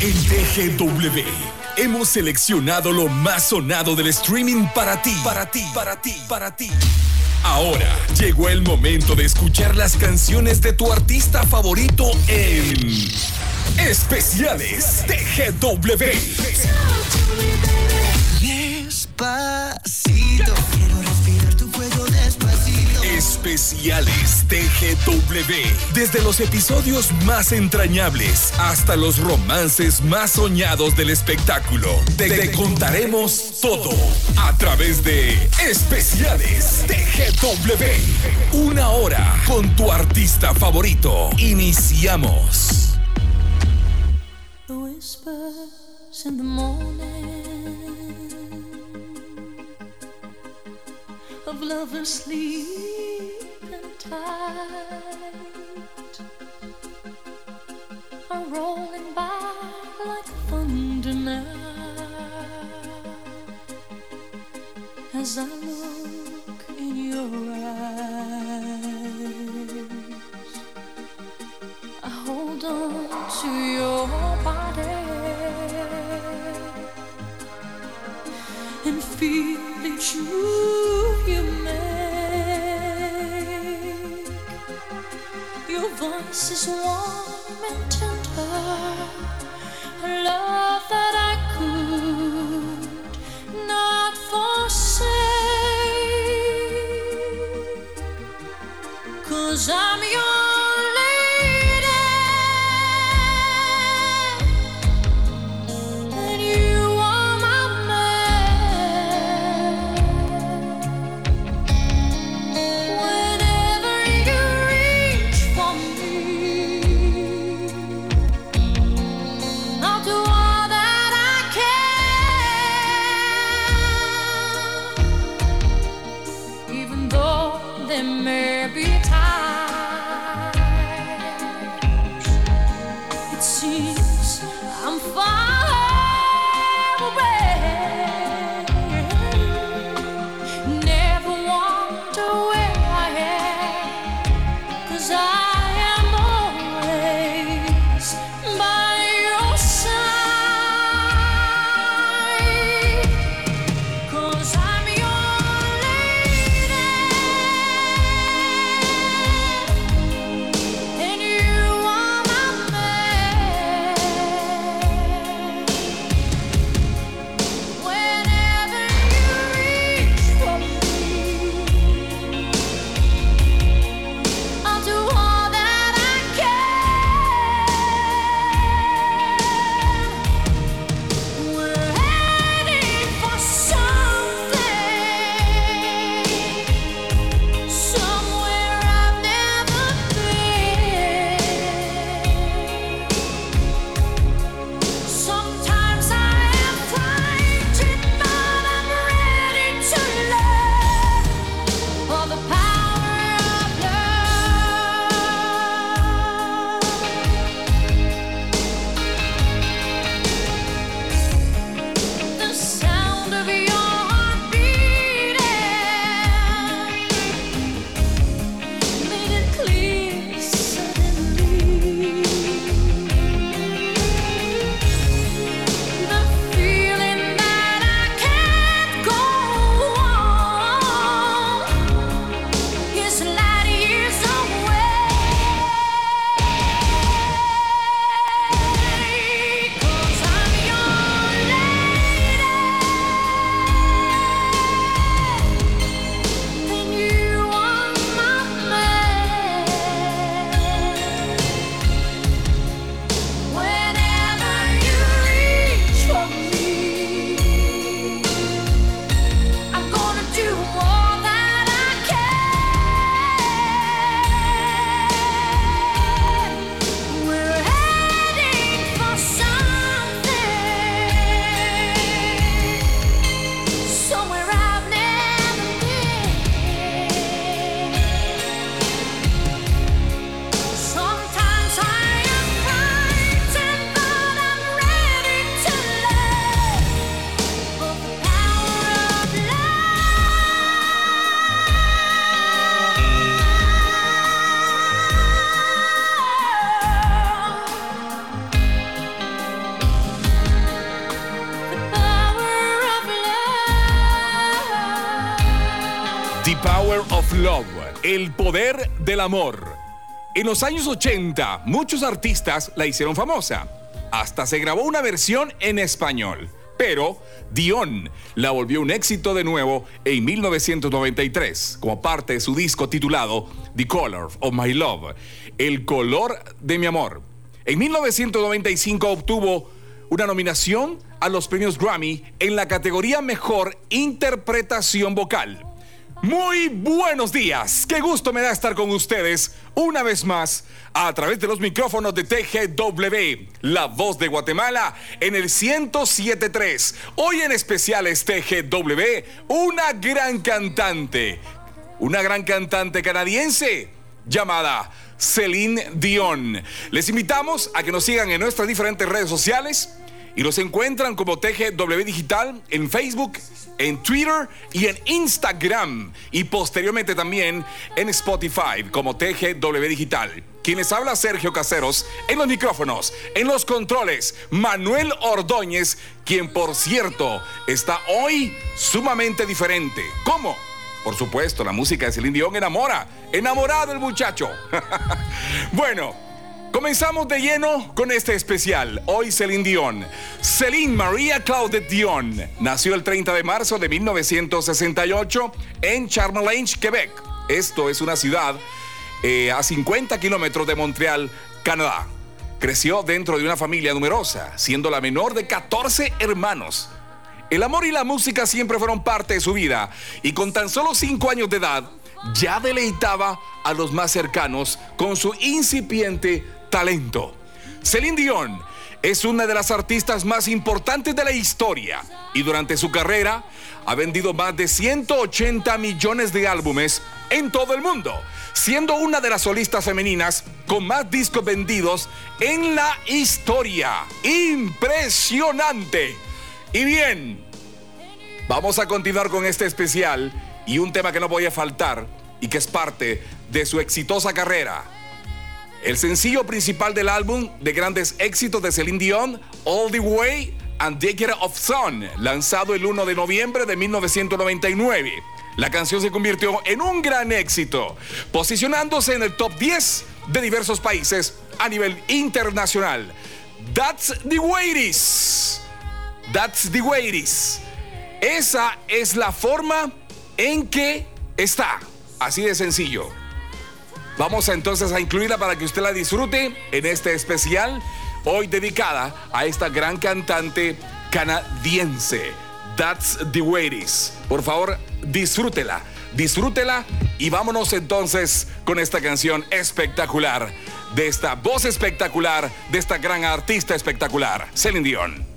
En TGW hemos seleccionado lo más sonado del streaming para ti, para ti, para ti, para ti. Ahora llegó el momento de escuchar las canciones de tu artista favorito en Especiales TGW. Despacito, Especiales TGW. Desde los episodios más entrañables hasta los romances más soñados del espectáculo. Te, te contaremos todo a través de Especiales TGW. Una hora con tu artista favorito. Iniciamos. Tight are rolling by like thunder now as I look in your eyes. I hold on to your body and feel each move Voice is warm and tender, a love that I could not forsake. Cause I'm your amor. En los años 80, muchos artistas la hicieron famosa. Hasta se grabó una versión en español. Pero Dion la volvió un éxito de nuevo en 1993, como parte de su disco titulado The Color of My Love, El color de mi amor. En 1995 obtuvo una nominación a los premios Grammy en la categoría Mejor Interpretación Vocal. Muy buenos días, qué gusto me da estar con ustedes una vez más a través de los micrófonos de TGW, la voz de Guatemala en el 1073. Hoy en especial es TGW, una gran cantante, una gran cantante canadiense llamada Celine Dion. Les invitamos a que nos sigan en nuestras diferentes redes sociales y los encuentran como TGW Digital en Facebook, en Twitter y en Instagram y posteriormente también en Spotify como TGW Digital. Quienes habla Sergio Caseros en los micrófonos, en los controles, Manuel Ordóñez, quien por cierto está hoy sumamente diferente. ¿Cómo? Por supuesto, la música de Celine Dion enamora, enamorado el muchacho. bueno, Comenzamos de lleno con este especial. Hoy Celine Dion. Celine Maria Claudette Dion nació el 30 de marzo de 1968 en Charmelange, Quebec. Esto es una ciudad eh, a 50 kilómetros de Montreal, Canadá. Creció dentro de una familia numerosa, siendo la menor de 14 hermanos. El amor y la música siempre fueron parte de su vida y con tan solo 5 años de edad ya deleitaba a los más cercanos con su incipiente talento. Celine Dion es una de las artistas más importantes de la historia y durante su carrera ha vendido más de 180 millones de álbumes en todo el mundo, siendo una de las solistas femeninas con más discos vendidos en la historia. Impresionante. Y bien, vamos a continuar con este especial y un tema que no voy a faltar y que es parte de su exitosa carrera el sencillo principal del álbum de grandes éxitos de Celine Dion, All the Way and Decade of Sun, lanzado el 1 de noviembre de 1999. La canción se convirtió en un gran éxito, posicionándose en el top 10 de diversos países a nivel internacional. That's the way it is. That's the way it is. Esa es la forma en que está. Así de sencillo. Vamos entonces a incluirla para que usted la disfrute en este especial, hoy dedicada a esta gran cantante canadiense. That's the way it is. Por favor, disfrútela, disfrútela y vámonos entonces con esta canción espectacular, de esta voz espectacular, de esta gran artista espectacular, Celine Dion.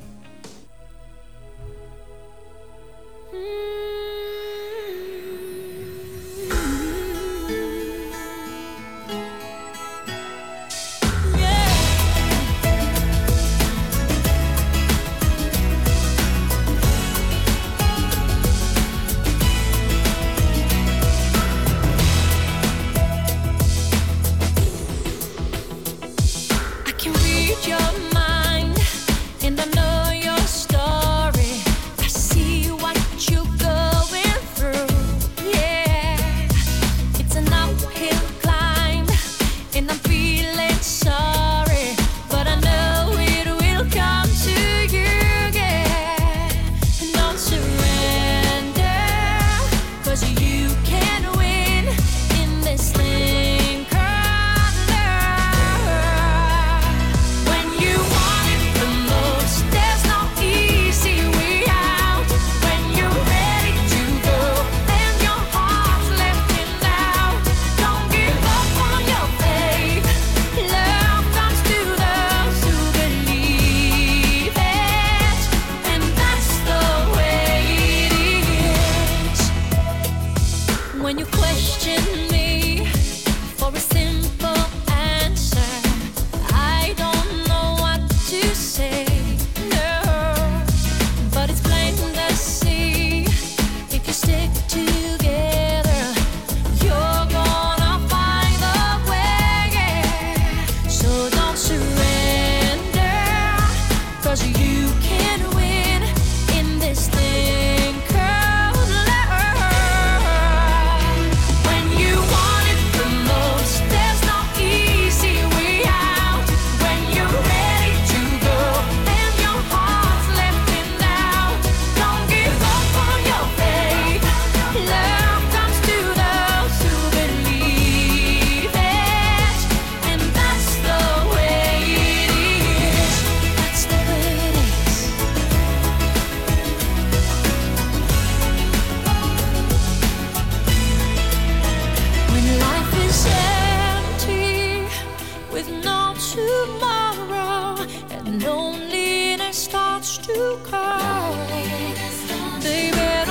starts to cry, baby.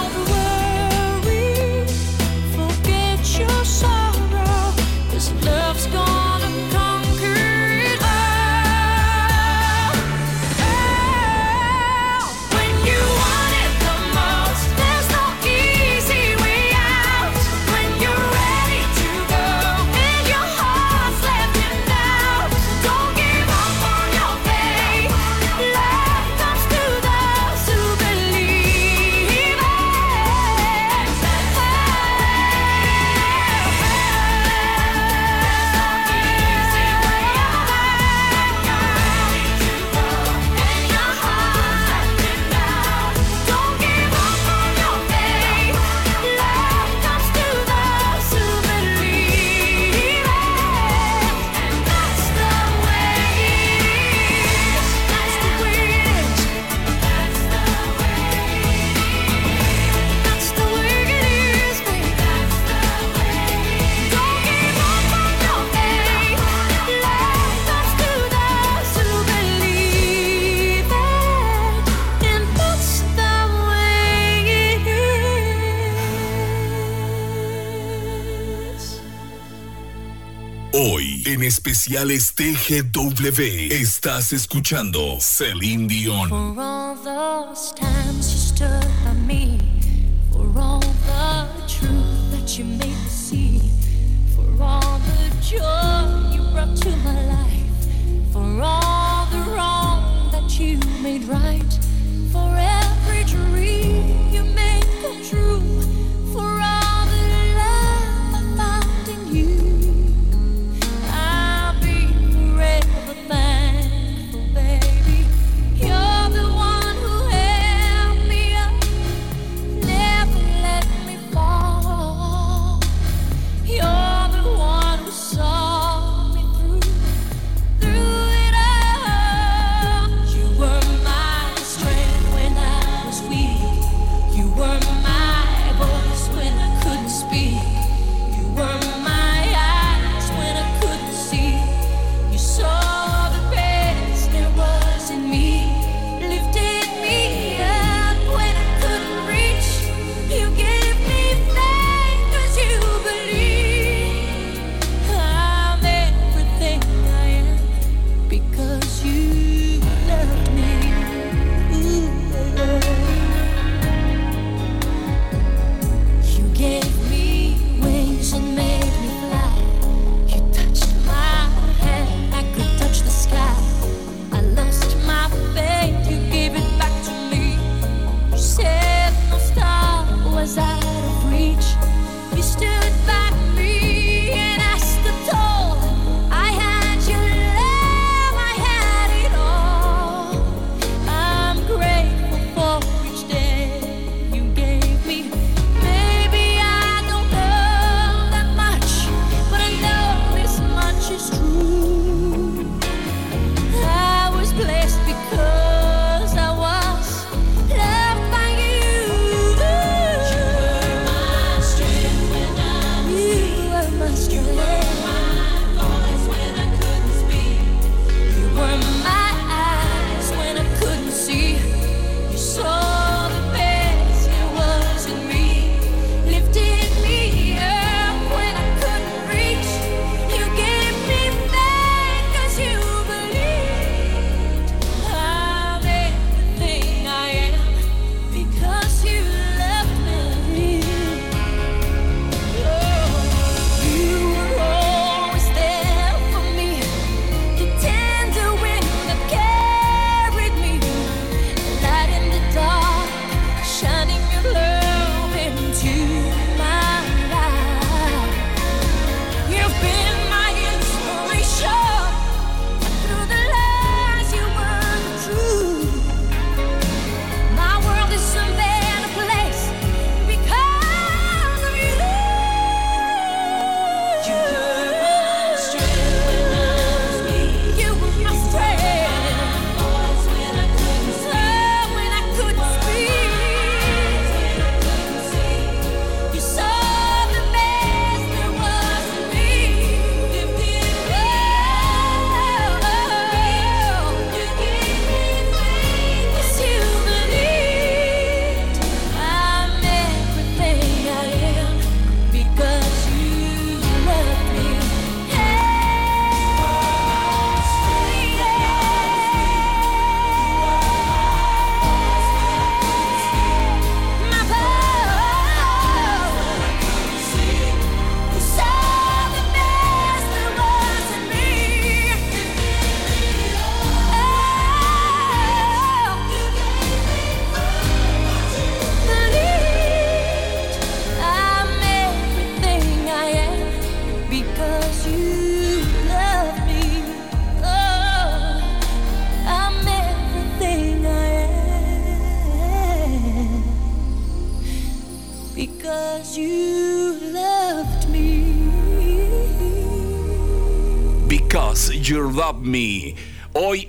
en especial es TGW. Estás escuchando Celine Dion.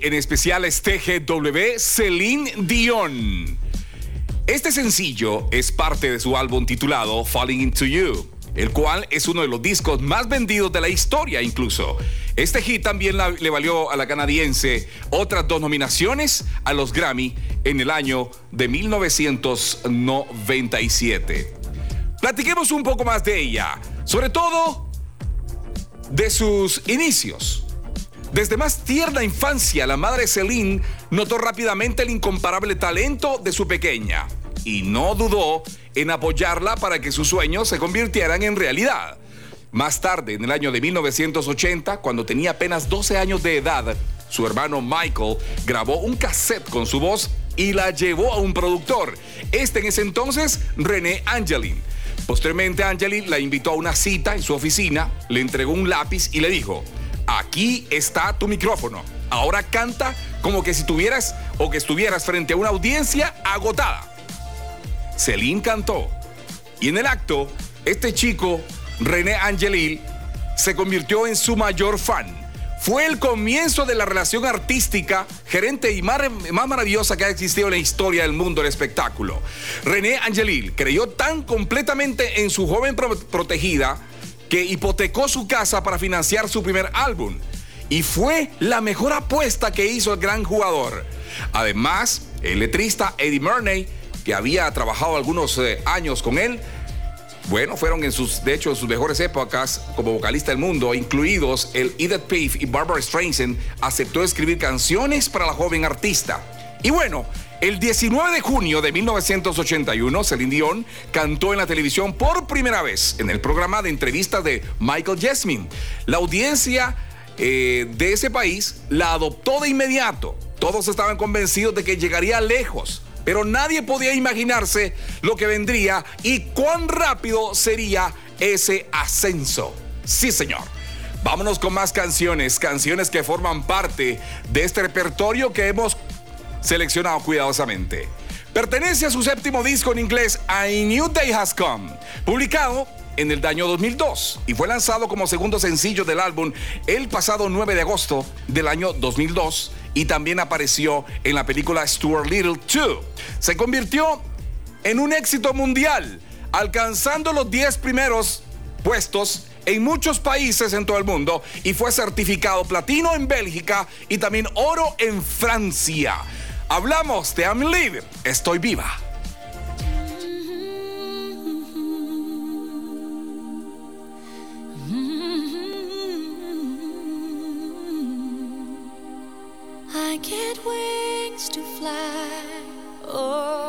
En especial es TGW Celine Dion. Este sencillo es parte de su álbum titulado Falling Into You, el cual es uno de los discos más vendidos de la historia incluso. Este hit también le valió a la canadiense otras dos nominaciones a los Grammy en el año de 1997. Platiquemos un poco más de ella, sobre todo de sus inicios. Desde más tierna infancia, la madre Celine notó rápidamente el incomparable talento de su pequeña y no dudó en apoyarla para que sus sueños se convirtieran en realidad. Más tarde, en el año de 1980, cuando tenía apenas 12 años de edad, su hermano Michael grabó un cassette con su voz y la llevó a un productor. Este en ese entonces, René Angelin. Posteriormente, Angelin la invitó a una cita en su oficina, le entregó un lápiz y le dijo, aquí está tu micrófono. Ahora canta como que si tuvieras o que estuvieras frente a una audiencia agotada. Celine cantó. Y en el acto, este chico, René Angelil, se convirtió en su mayor fan. Fue el comienzo de la relación artística, gerente y más, maravillosa que ha existido en la historia del mundo del espectáculo. René Angelil creyó tan completamente en su joven protegida que hipotecó su casa para financiar su primer álbum. Y fue la mejor apuesta que hizo el gran jugador. Además, el letrista Eddie Murney, que había trabajado algunos eh, años con él, bueno, fueron en sus, de hecho, en sus mejores épocas como vocalista del mundo, incluidos el Edith Piaf y Barbara Streisand, aceptó escribir canciones para la joven artista. Y bueno, el 19 de junio de 1981, Celine Dion cantó en la televisión por primera vez en el programa de entrevistas de Michael Jasmine. La audiencia eh, de ese país la adoptó de inmediato. Todos estaban convencidos de que llegaría lejos, pero nadie podía imaginarse lo que vendría y cuán rápido sería ese ascenso. Sí, señor. Vámonos con más canciones, canciones que forman parte de este repertorio que hemos seleccionado cuidadosamente. Pertenece a su séptimo disco en inglés, A New Day Has Come, publicado en el año 2002 y fue lanzado como segundo sencillo del álbum el pasado 9 de agosto del año 2002 y también apareció en la película Stuart Little 2. Se convirtió en un éxito mundial, alcanzando los 10 primeros puestos en muchos países en todo el mundo y fue certificado platino en Bélgica y también oro en Francia. Hablamos de I'm Living, estoy viva. I get wings to fly. Oh,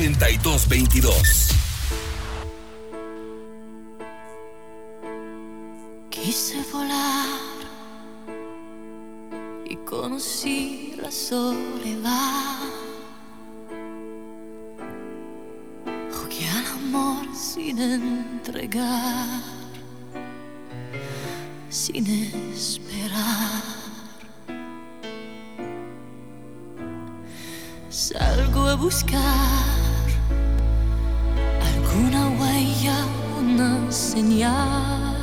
8222. Quise volar y conocí la soledad. Jugué al amor sin entregar, sin esperar. Salgo a buscar una señal.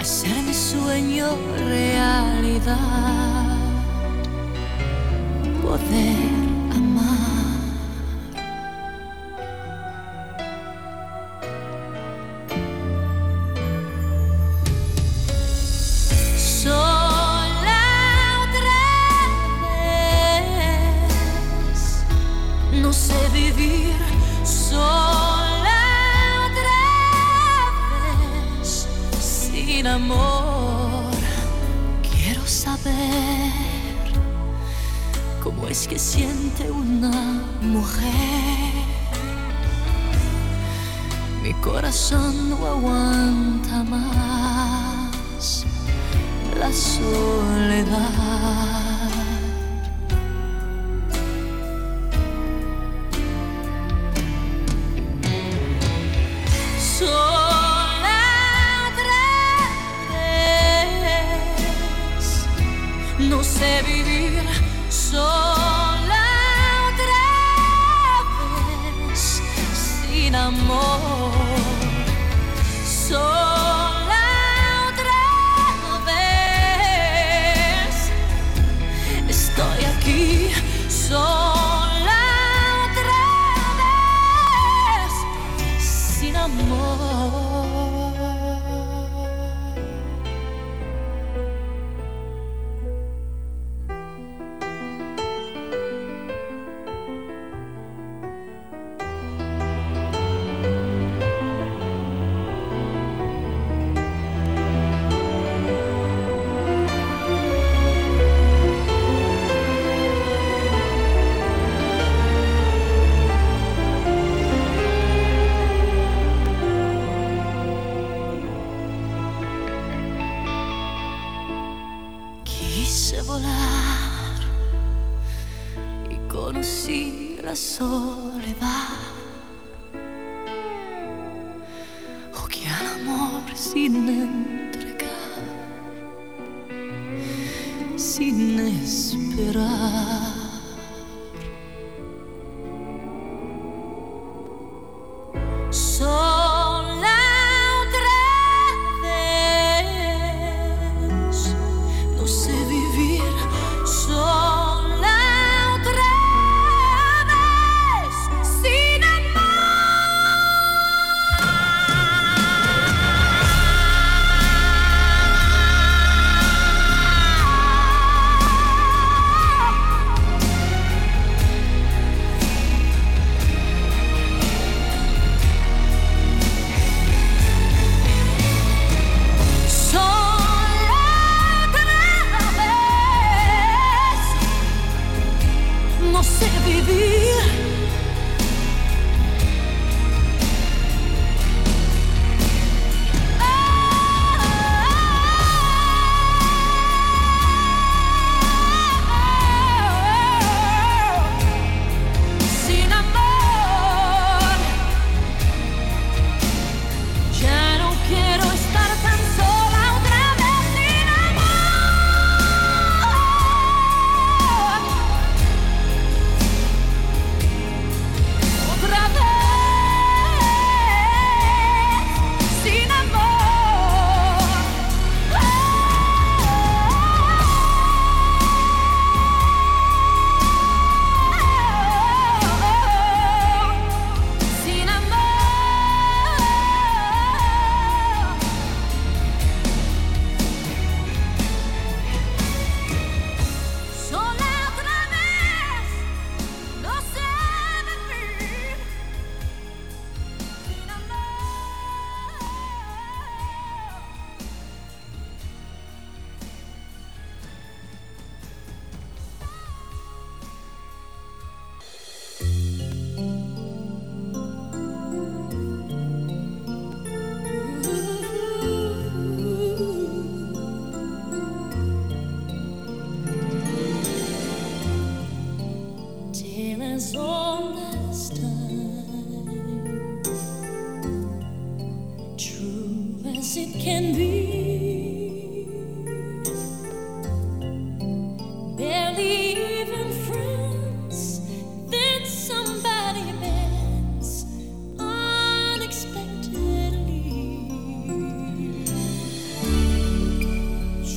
Hacer mi sueño realidad.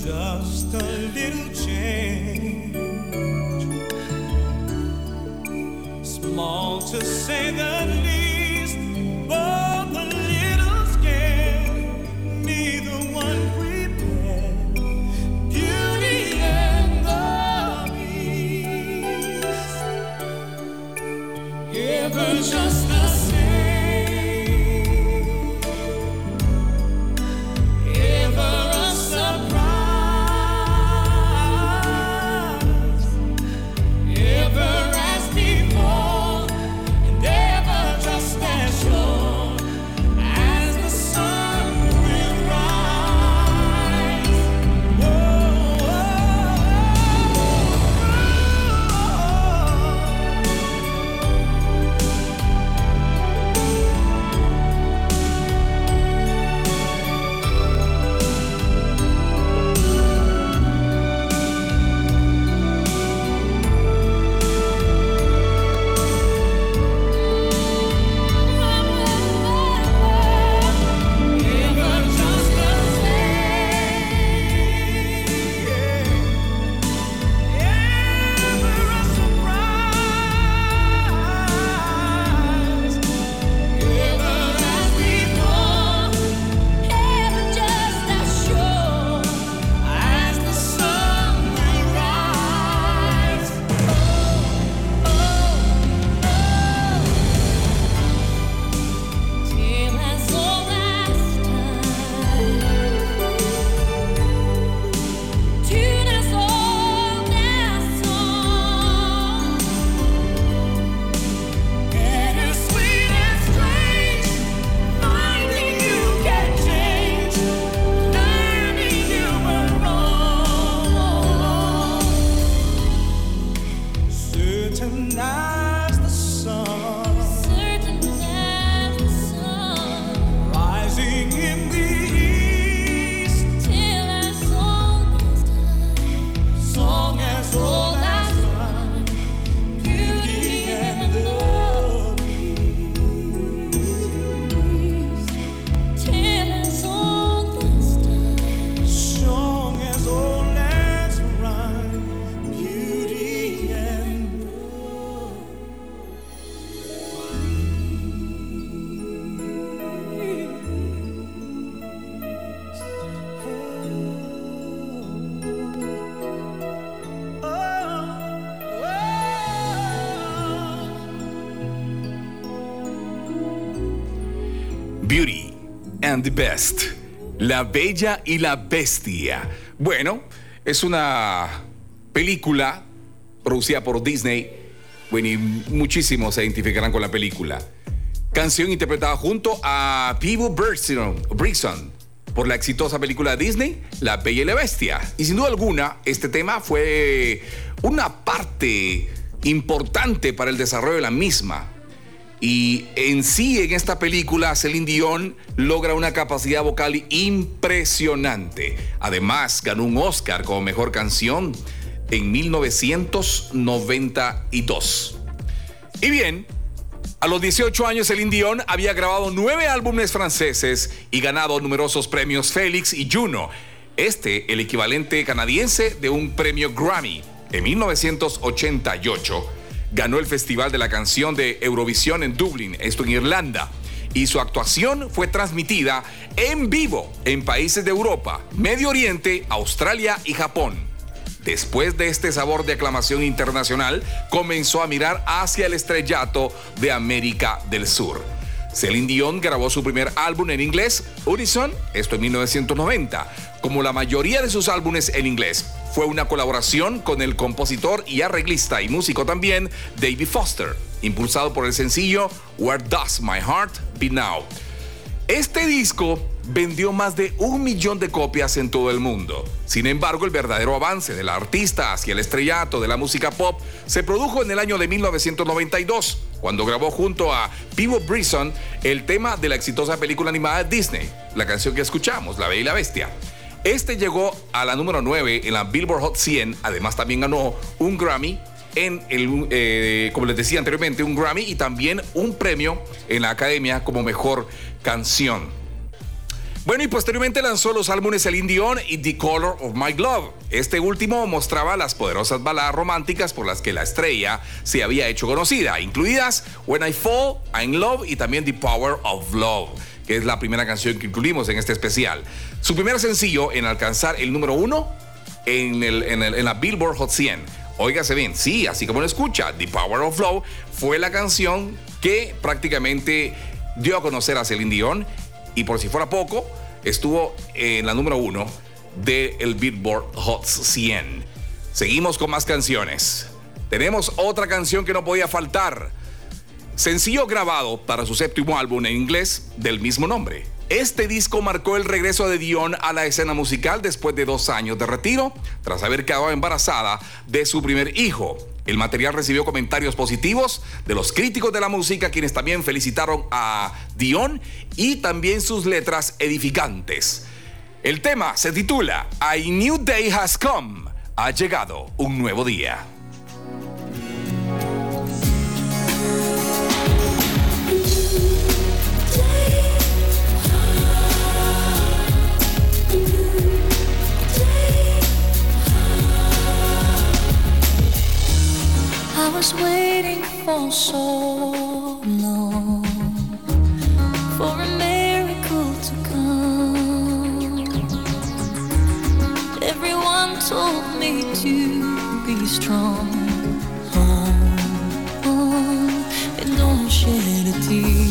Just a little change. Small to say the the Best. La Bella y la Bestia. Bueno, es una película producida por Disney. Bueno, y muchísimos se identificarán con la película. Canción interpretada junto a Peebo Brisson por la exitosa película de Disney, La Bella y la Bestia. Y sin duda alguna, este tema fue una parte importante para el desarrollo de la misma. Y en sí, en esta película, Celine Dion logra una capacidad vocal impresionante. Además, ganó un Oscar como mejor canción en 1992. Y bien, a los 18 años, Celine Dion había grabado nueve álbumes franceses y ganado numerosos premios Félix y Juno. Este, el equivalente canadiense de un premio Grammy. En 1988 ganó el Festival de la Canción de Eurovisión en Dublín, esto en Irlanda. Y su actuación fue transmitida en vivo en países de Europa, Medio Oriente, Australia y Japón. Después de este sabor de aclamación internacional, comenzó a mirar hacia el estrellato de América del Sur. Celine Dion grabó su primer álbum en inglés, Unison, esto en 1990. Como la mayoría de sus álbumes en inglés, fue una colaboración con el compositor y arreglista y músico también David Foster, impulsado por el sencillo Where Does My Heart Be Now. Este disco vendió más de un millón de copias en todo el mundo. Sin embargo, el verdadero avance del artista hacia el estrellato de la música pop se produjo en el año de 1992, cuando grabó junto a Peebo Brisson el tema de la exitosa película animada Disney, la canción que escuchamos, La Bella y la Bestia. Este llegó a la número 9 en la Billboard Hot 100, además también ganó un Grammy en el, eh, como les decía anteriormente, un Grammy y también un premio en la Academia como mejor canción. Bueno, y posteriormente lanzó los álbumes El Dion y The Color of My Glove. Este último mostraba las poderosas baladas románticas por las que la estrella se había hecho conocida, incluidas When I Fall, I'm Love y también The Power of Love, que es la primera canción que incluimos en este especial. Su primer sencillo en alcanzar el número uno en, la Billboard Hot 100. Óigase bien, sí, así como lo escucha, The Power of Love fue la canción que prácticamente dio a conocer a Celine Dion y por si fuera poco, estuvo en la número uno del Billboard Hot 100. Seguimos con más canciones. Tenemos otra canción que no podía faltar. Sencillo grabado para su séptimo álbum en inglés del mismo nombre. Este disco marcó el regreso de Dion a la escena musical después de dos años de retiro, tras haber quedado embarazada de su primer hijo. El material recibió comentarios positivos de los críticos de la música, quienes también felicitaron a Dion y también sus letras edificantes. El tema se titula A New Day Has Come. Ha llegado un nuevo día. I was waiting for so long for a miracle to come. Everyone told me to be strong. And don't shed a tear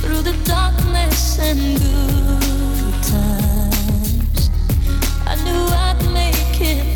through the darkness and good times. I knew I'd make it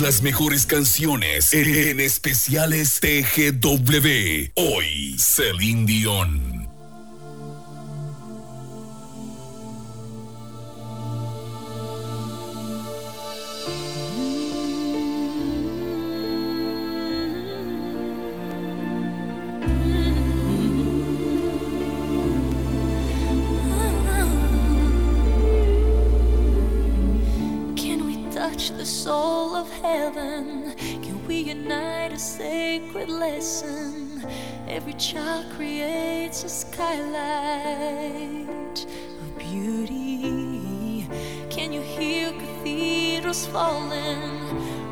Las mejores canciones en especiales TGW. Hoy, Celine Dion. Skylight of beauty. Can you hear cathedrals falling?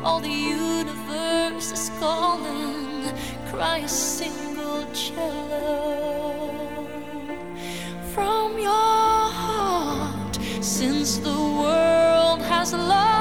All the universe is calling. Cry a single cello from your heart since the world has lost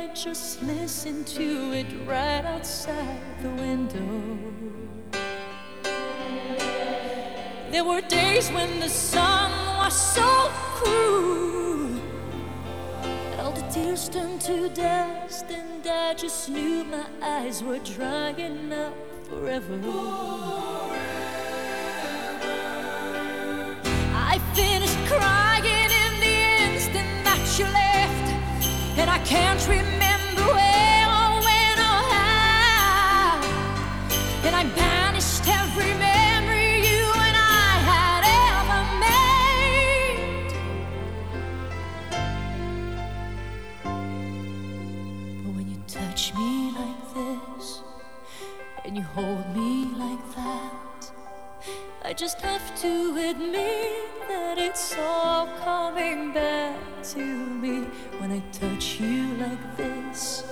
might just listen to it right outside the window. There were days when the sun was so cruel. all the tears turned to dust, and I just knew my eyes were drying up forever. forever. I finished crying in the instant that you left, and I can't remember. just have to admit that it's all coming back to me when I touch you like this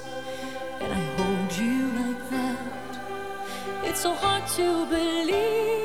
and I hold you like that. It's so hard to believe.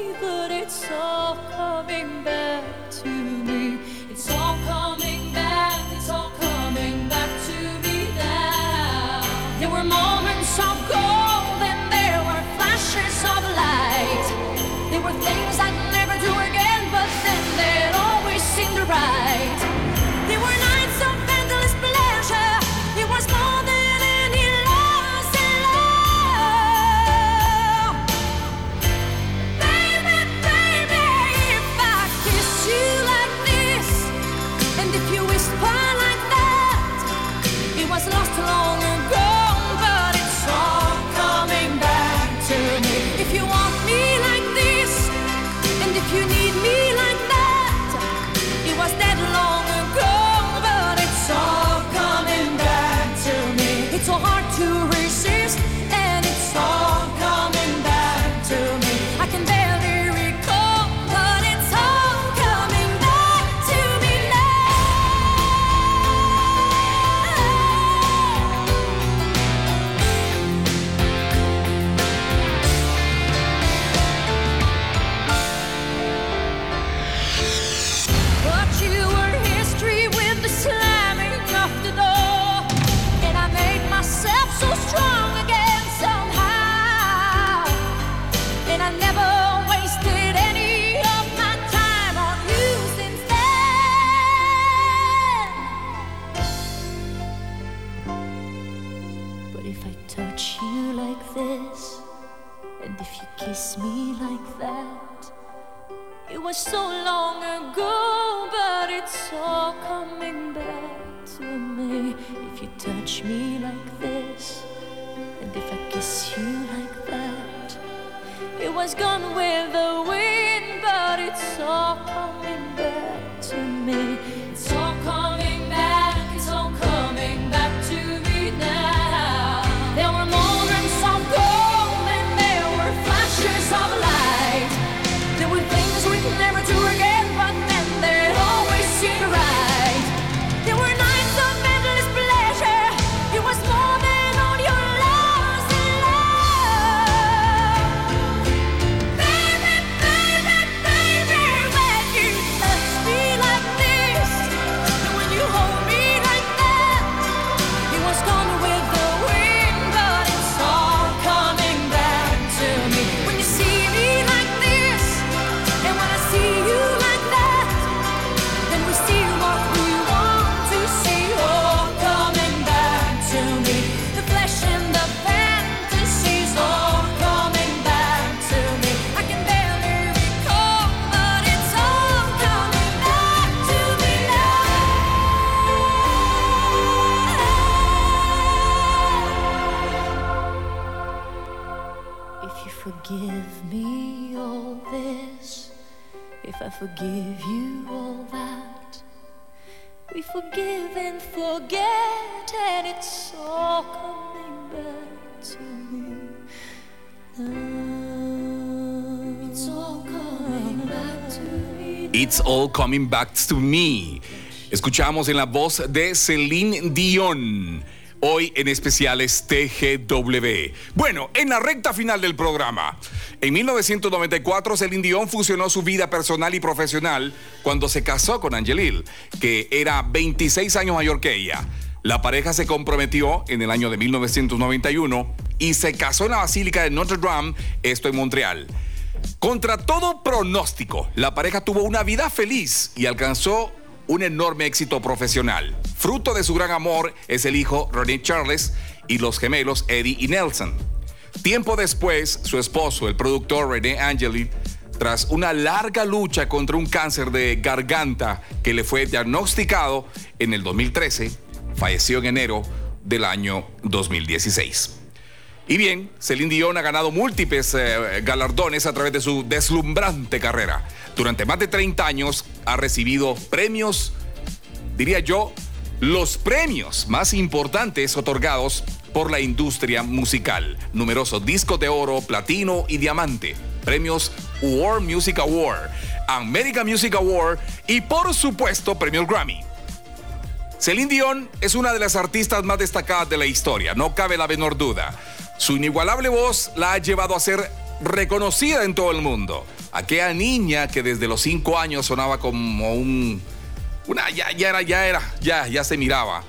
Coming Back to Me. Escuchamos en la voz de Celine Dion. Hoy en especiales TGW. Bueno, en la recta final del programa. En 1994, Celine Dion fusionó su vida personal y profesional cuando se casó con Angelil, que era 26 años mayor que ella. La pareja se comprometió en el año de 1991 y se casó en la Basílica de Notre Dame, esto en Montreal. Contra todo pronóstico, la pareja tuvo una vida feliz y alcanzó un enorme éxito profesional. Fruto de su gran amor es el hijo Ronnie Charles y los gemelos Eddie y Nelson. Tiempo después, su esposo, el productor René Angeli, tras una larga lucha contra un cáncer de garganta que le fue diagnosticado en el 2013, falleció en enero del año 2016. Y bien, Celine Dion ha ganado múltiples eh, galardones a través de su deslumbrante carrera. Durante más de 30 años ha recibido premios, diría yo, los premios más importantes otorgados por la industria musical. Numerosos discos de oro, platino y diamante. Premios World Music Award, American Music Award y por supuesto premios Grammy. Celine Dion es una de las artistas más destacadas de la historia, no cabe la menor duda. Su inigualable voz la ha llevado a ser reconocida en todo el mundo. Aquella niña que desde los cinco años sonaba como un. Una, ya, ya era, ya era, ya, ya se miraba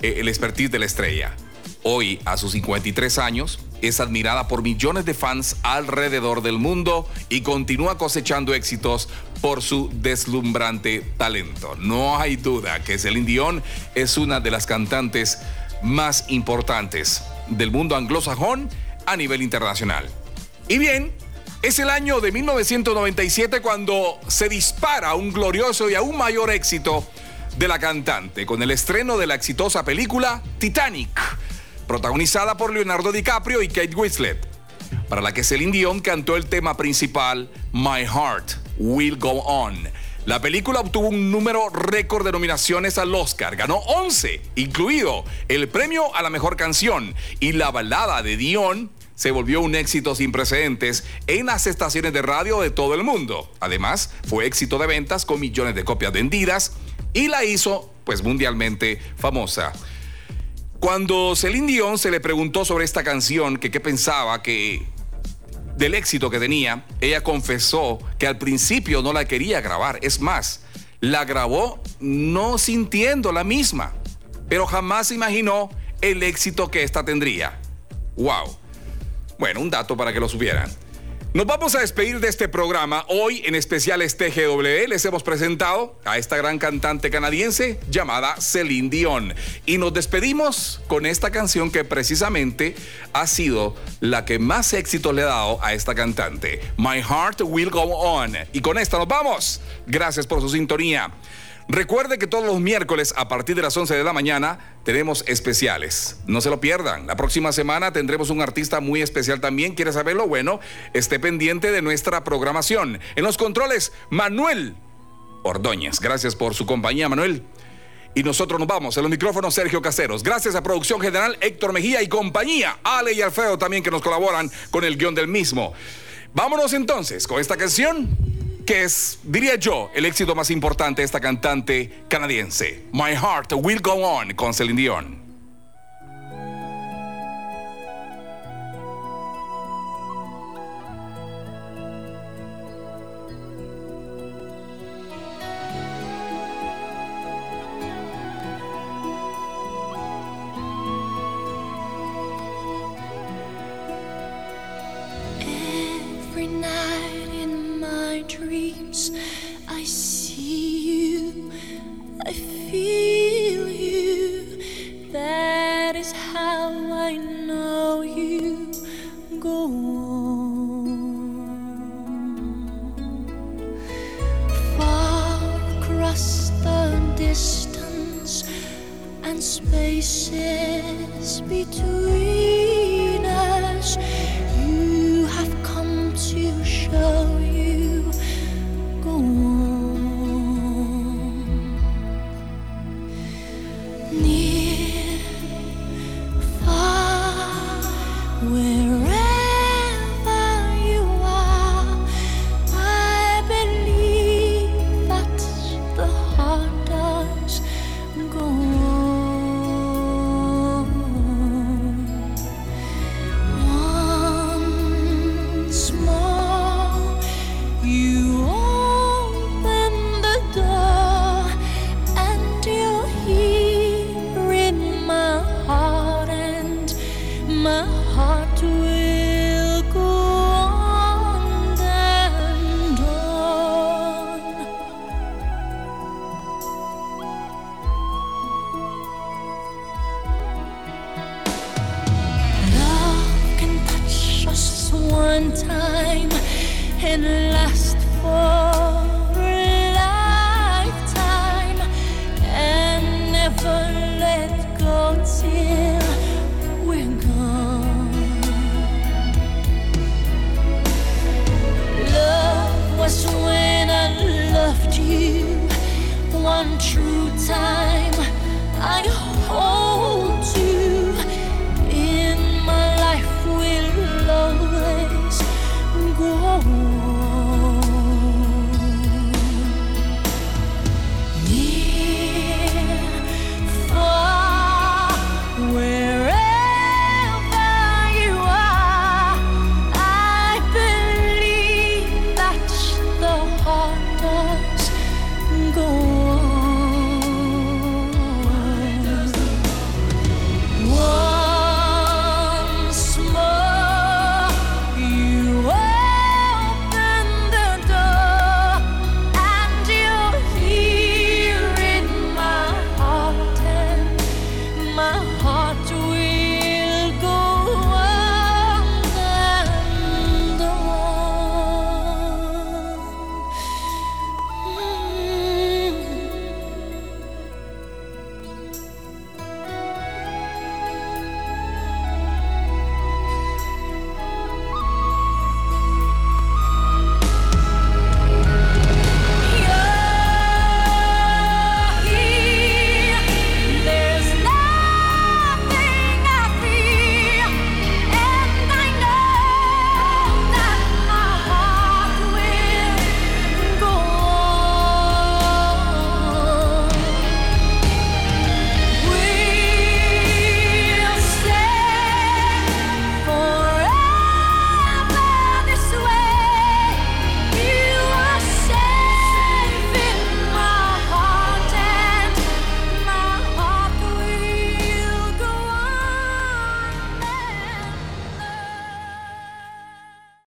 eh, el expertise de la estrella. Hoy, a sus 53 años, es admirada por millones de fans alrededor del mundo y continúa cosechando éxitos por su deslumbrante talento. No hay duda que Celine Dion es una de las cantantes más importantes del mundo anglosajón a nivel internacional. Y bien, es el año de 1997 cuando se dispara un glorioso y aún mayor éxito de la cantante con el estreno de la exitosa película Titanic, protagonizada por Leonardo DiCaprio y Kate Winslet, para la que Celine Dion cantó el tema principal My Heart Will Go On la película obtuvo un número récord de nominaciones al Oscar, ganó 11, incluido el premio a la mejor canción y la balada de Dion se volvió un éxito sin precedentes en las estaciones de radio de todo el mundo. Además, fue éxito de ventas con millones de copias vendidas y la hizo pues mundialmente famosa. Cuando Celine Dion se le preguntó sobre esta canción, que qué pensaba, que del éxito que tenía, ella confesó que al principio no la quería grabar. Es más, la grabó no sintiendo la misma, pero jamás imaginó el éxito que esta tendría. ¡Wow! Bueno, un dato para que lo supieran. Nos vamos a despedir de este programa. Hoy en especiales TGW les hemos presentado a esta gran cantante canadiense llamada Celine Dion. Y nos despedimos con esta canción que precisamente ha sido la que más éxito le ha dado a esta cantante. My Heart Will Go On. Y con esta nos vamos. Gracias por su sintonía. Recuerde que todos los miércoles a partir de las 11 de la mañana tenemos especiales. No se lo pierdan. La próxima semana tendremos un artista muy especial también. ¿Quiere saberlo? Bueno, esté pendiente de nuestra programación. En los controles, Manuel Ordóñez. Gracias por su compañía, Manuel. Y nosotros nos vamos. En los micrófonos, Sergio Caseros. Gracias a Producción General, Héctor Mejía y compañía. Ale y Alfredo también que nos colaboran con el guion del mismo. Vámonos entonces con esta canción que es, diría yo, el éxito más importante de esta cantante canadiense. My Heart Will Go On con Celine Dion. dreams. I see you, I feel you. That is how I know you. Go on. Far across the distance and spaces between.